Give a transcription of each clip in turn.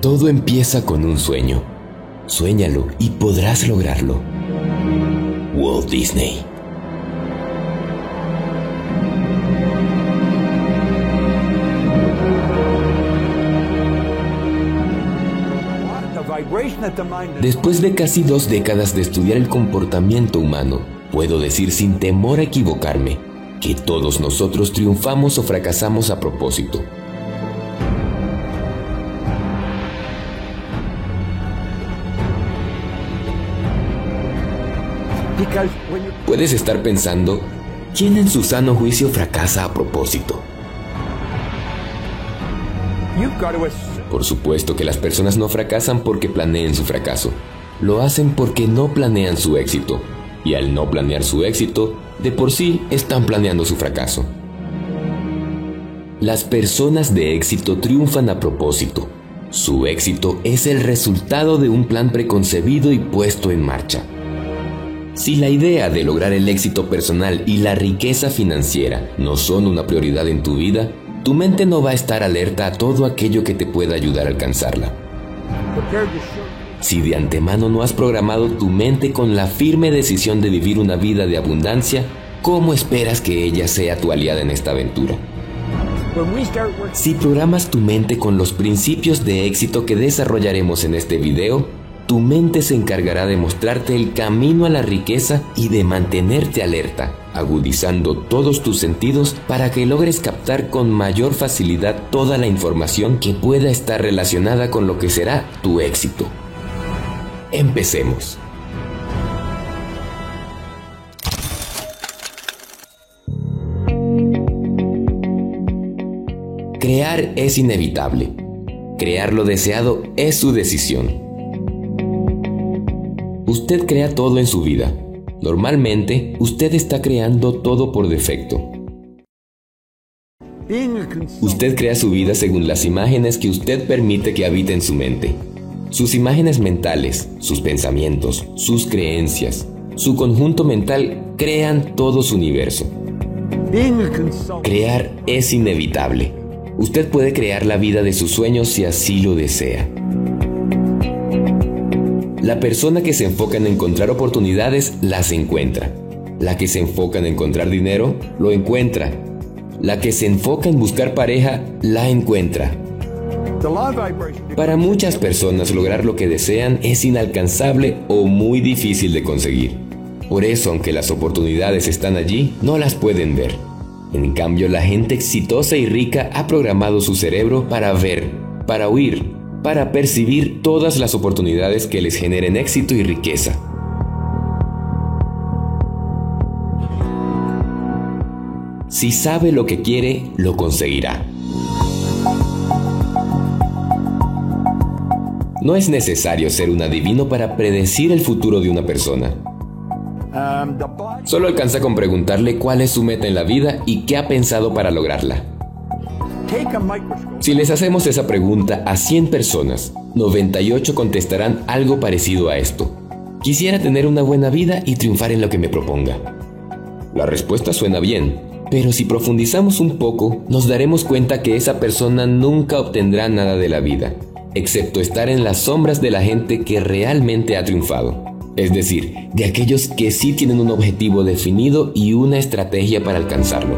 Todo empieza con un sueño. Suéñalo y podrás lograrlo. Walt Disney. Después de casi dos décadas de estudiar el comportamiento humano, puedo decir sin temor a equivocarme que todos nosotros triunfamos o fracasamos a propósito. Puedes estar pensando, ¿quién en su sano juicio fracasa a propósito? Por supuesto que las personas no fracasan porque planeen su fracaso. Lo hacen porque no planean su éxito. Y al no planear su éxito, de por sí están planeando su fracaso. Las personas de éxito triunfan a propósito. Su éxito es el resultado de un plan preconcebido y puesto en marcha. Si la idea de lograr el éxito personal y la riqueza financiera no son una prioridad en tu vida, tu mente no va a estar alerta a todo aquello que te pueda ayudar a alcanzarla. Si de antemano no has programado tu mente con la firme decisión de vivir una vida de abundancia, ¿cómo esperas que ella sea tu aliada en esta aventura? Si programas tu mente con los principios de éxito que desarrollaremos en este video, tu mente se encargará de mostrarte el camino a la riqueza y de mantenerte alerta, agudizando todos tus sentidos para que logres captar con mayor facilidad toda la información que pueda estar relacionada con lo que será tu éxito. Empecemos. Crear es inevitable. Crear lo deseado es su decisión. Usted crea todo en su vida. Normalmente, usted está creando todo por defecto. Usted crea su vida según las imágenes que usted permite que habiten su mente. Sus imágenes mentales, sus pensamientos, sus creencias, su conjunto mental crean todo su universo. Crear es inevitable. Usted puede crear la vida de sus sueños si así lo desea. La persona que se enfoca en encontrar oportunidades las encuentra. La que se enfoca en encontrar dinero lo encuentra. La que se enfoca en buscar pareja la encuentra. Para muchas personas lograr lo que desean es inalcanzable o muy difícil de conseguir. Por eso, aunque las oportunidades están allí, no las pueden ver. En cambio, la gente exitosa y rica ha programado su cerebro para ver, para huir, para percibir todas las oportunidades que les generen éxito y riqueza. Si sabe lo que quiere, lo conseguirá. No es necesario ser un adivino para predecir el futuro de una persona. Solo alcanza con preguntarle cuál es su meta en la vida y qué ha pensado para lograrla. Si les hacemos esa pregunta a 100 personas, 98 contestarán algo parecido a esto. Quisiera tener una buena vida y triunfar en lo que me proponga. La respuesta suena bien, pero si profundizamos un poco, nos daremos cuenta que esa persona nunca obtendrá nada de la vida, excepto estar en las sombras de la gente que realmente ha triunfado. Es decir, de aquellos que sí tienen un objetivo definido y una estrategia para alcanzarlo.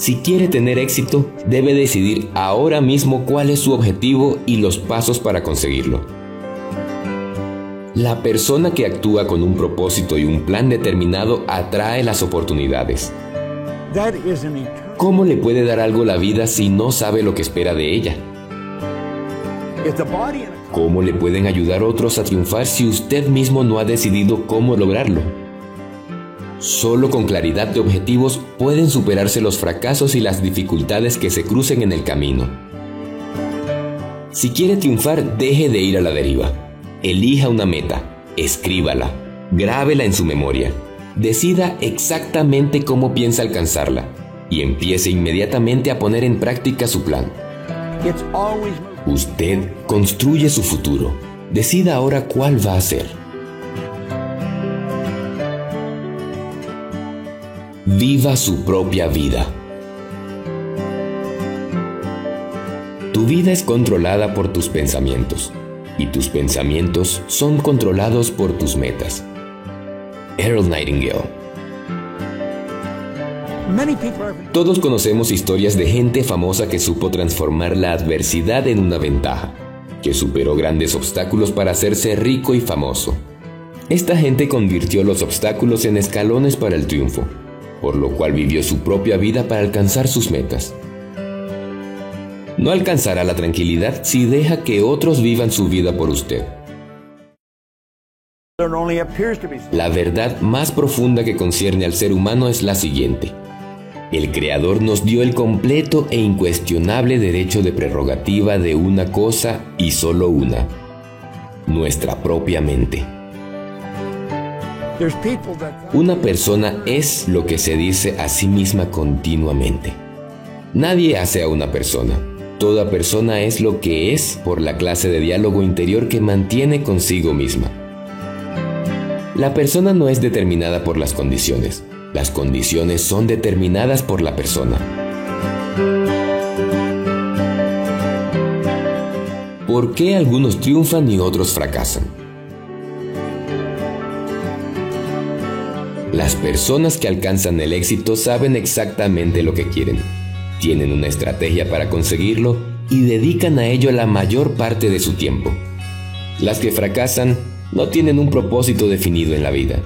Si quiere tener éxito, debe decidir ahora mismo cuál es su objetivo y los pasos para conseguirlo. La persona que actúa con un propósito y un plan determinado atrae las oportunidades. ¿Cómo le puede dar algo la vida si no sabe lo que espera de ella? ¿Cómo le pueden ayudar otros a triunfar si usted mismo no ha decidido cómo lograrlo? Solo con claridad de objetivos pueden superarse los fracasos y las dificultades que se crucen en el camino. Si quiere triunfar, deje de ir a la deriva. Elija una meta, escríbala, grábela en su memoria. Decida exactamente cómo piensa alcanzarla y empiece inmediatamente a poner en práctica su plan. Usted construye su futuro. Decida ahora cuál va a ser. Viva su propia vida. Tu vida es controlada por tus pensamientos y tus pensamientos son controlados por tus metas. Earl Nightingale Todos conocemos historias de gente famosa que supo transformar la adversidad en una ventaja, que superó grandes obstáculos para hacerse rico y famoso. Esta gente convirtió los obstáculos en escalones para el triunfo, por lo cual vivió su propia vida para alcanzar sus metas. No alcanzará la tranquilidad si deja que otros vivan su vida por usted. La verdad más profunda que concierne al ser humano es la siguiente. El Creador nos dio el completo e incuestionable derecho de prerrogativa de una cosa y solo una, nuestra propia mente. Una persona es lo que se dice a sí misma continuamente. Nadie hace a una persona. Toda persona es lo que es por la clase de diálogo interior que mantiene consigo misma. La persona no es determinada por las condiciones. Las condiciones son determinadas por la persona. ¿Por qué algunos triunfan y otros fracasan? Las personas que alcanzan el éxito saben exactamente lo que quieren tienen una estrategia para conseguirlo y dedican a ello la mayor parte de su tiempo. Las que fracasan no tienen un propósito definido en la vida.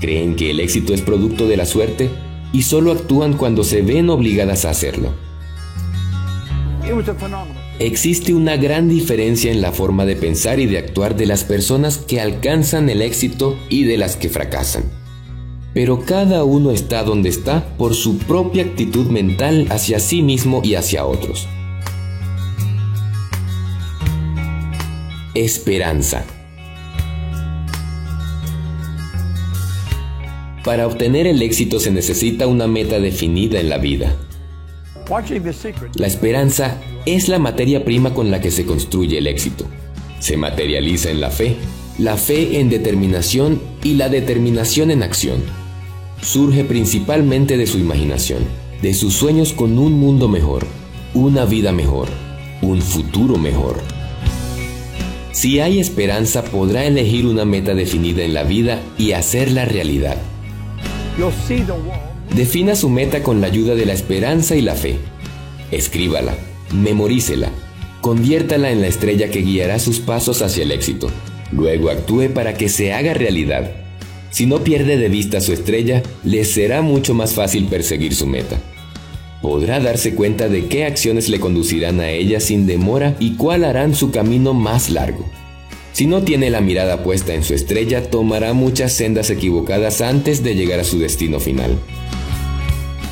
Creen que el éxito es producto de la suerte y solo actúan cuando se ven obligadas a hacerlo. Existe una gran diferencia en la forma de pensar y de actuar de las personas que alcanzan el éxito y de las que fracasan pero cada uno está donde está por su propia actitud mental hacia sí mismo y hacia otros. Esperanza. Para obtener el éxito se necesita una meta definida en la vida. La esperanza es la materia prima con la que se construye el éxito. Se materializa en la fe, la fe en determinación y la determinación en acción surge principalmente de su imaginación, de sus sueños con un mundo mejor, una vida mejor, un futuro mejor. Si hay esperanza, podrá elegir una meta definida en la vida y hacerla realidad. Defina su meta con la ayuda de la esperanza y la fe. Escríbala, memorícela, conviértala en la estrella que guiará sus pasos hacia el éxito. Luego actúe para que se haga realidad si no pierde de vista su estrella, le será mucho más fácil perseguir su meta. Podrá darse cuenta de qué acciones le conducirán a ella sin demora y cuál harán su camino más largo. Si no tiene la mirada puesta en su estrella, tomará muchas sendas equivocadas antes de llegar a su destino final.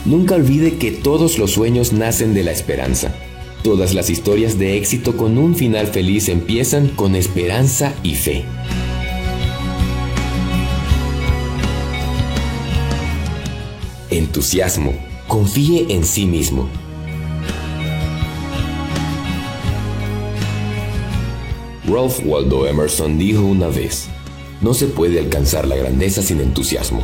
Nunca olvide que todos los sueños nacen de la esperanza. Todas las historias de éxito con un final feliz empiezan con esperanza y fe. Entusiasmo, confíe en sí mismo. Ralph Waldo Emerson dijo una vez, no se puede alcanzar la grandeza sin entusiasmo.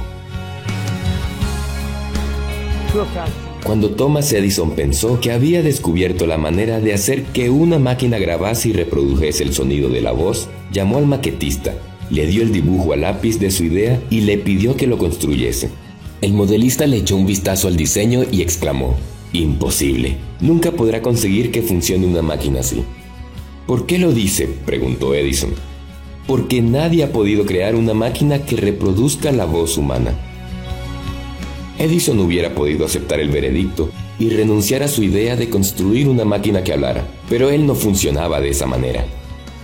Cuando Thomas Edison pensó que había descubierto la manera de hacer que una máquina grabase y reprodujese el sonido de la voz, llamó al maquetista, le dio el dibujo a lápiz de su idea y le pidió que lo construyese. El modelista le echó un vistazo al diseño y exclamó, Imposible, nunca podrá conseguir que funcione una máquina así. ¿Por qué lo dice? preguntó Edison. Porque nadie ha podido crear una máquina que reproduzca la voz humana. Edison hubiera podido aceptar el veredicto y renunciar a su idea de construir una máquina que hablara, pero él no funcionaba de esa manera.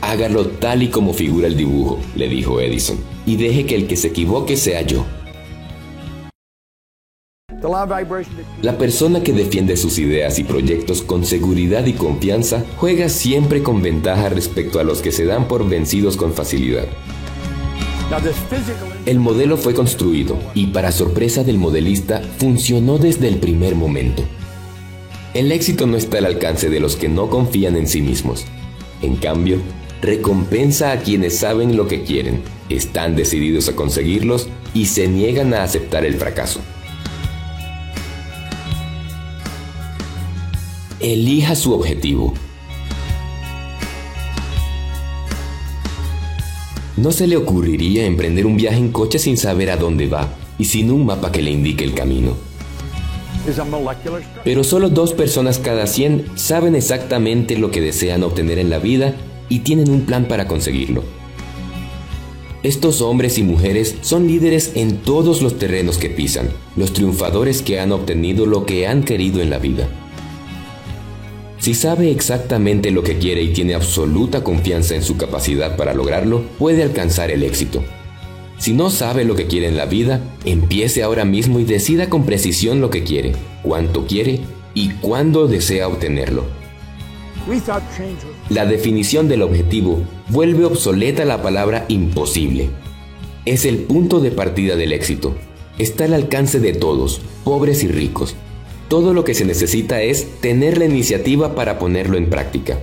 Hágalo tal y como figura el dibujo, le dijo Edison, y deje que el que se equivoque sea yo. La persona que defiende sus ideas y proyectos con seguridad y confianza juega siempre con ventaja respecto a los que se dan por vencidos con facilidad. El modelo fue construido y para sorpresa del modelista funcionó desde el primer momento. El éxito no está al alcance de los que no confían en sí mismos. En cambio, recompensa a quienes saben lo que quieren, están decididos a conseguirlos y se niegan a aceptar el fracaso. Elija su objetivo. No se le ocurriría emprender un viaje en coche sin saber a dónde va y sin un mapa que le indique el camino. Pero solo dos personas cada 100 saben exactamente lo que desean obtener en la vida y tienen un plan para conseguirlo. Estos hombres y mujeres son líderes en todos los terrenos que pisan, los triunfadores que han obtenido lo que han querido en la vida. Si sabe exactamente lo que quiere y tiene absoluta confianza en su capacidad para lograrlo, puede alcanzar el éxito. Si no sabe lo que quiere en la vida, empiece ahora mismo y decida con precisión lo que quiere, cuánto quiere y cuándo desea obtenerlo. La definición del objetivo vuelve obsoleta la palabra imposible. Es el punto de partida del éxito. Está al alcance de todos, pobres y ricos, todo lo que se necesita es tener la iniciativa para ponerlo en práctica.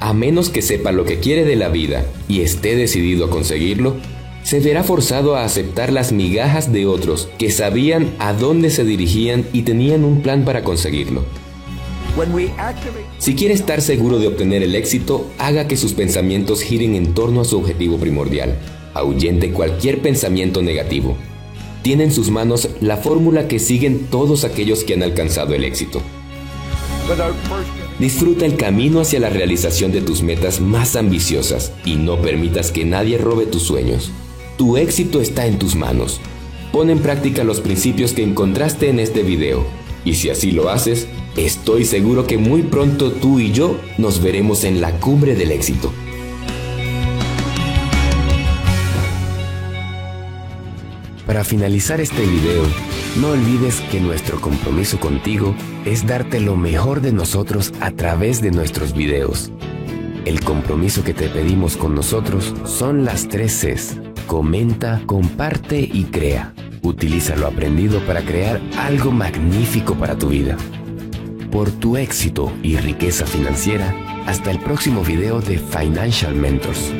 A menos que sepa lo que quiere de la vida y esté decidido a conseguirlo, se verá forzado a aceptar las migajas de otros que sabían a dónde se dirigían y tenían un plan para conseguirlo. Si quiere estar seguro de obtener el éxito, haga que sus pensamientos giren en torno a su objetivo primordial. Ahuyente cualquier pensamiento negativo tiene en sus manos la fórmula que siguen todos aquellos que han alcanzado el éxito. Disfruta el camino hacia la realización de tus metas más ambiciosas y no permitas que nadie robe tus sueños. Tu éxito está en tus manos. Pon en práctica los principios que encontraste en este video y si así lo haces, estoy seguro que muy pronto tú y yo nos veremos en la cumbre del éxito. Para finalizar este video, no olvides que nuestro compromiso contigo es darte lo mejor de nosotros a través de nuestros videos. El compromiso que te pedimos con nosotros son las tres Cs. Comenta, comparte y crea. Utiliza lo aprendido para crear algo magnífico para tu vida. Por tu éxito y riqueza financiera, hasta el próximo video de Financial Mentors.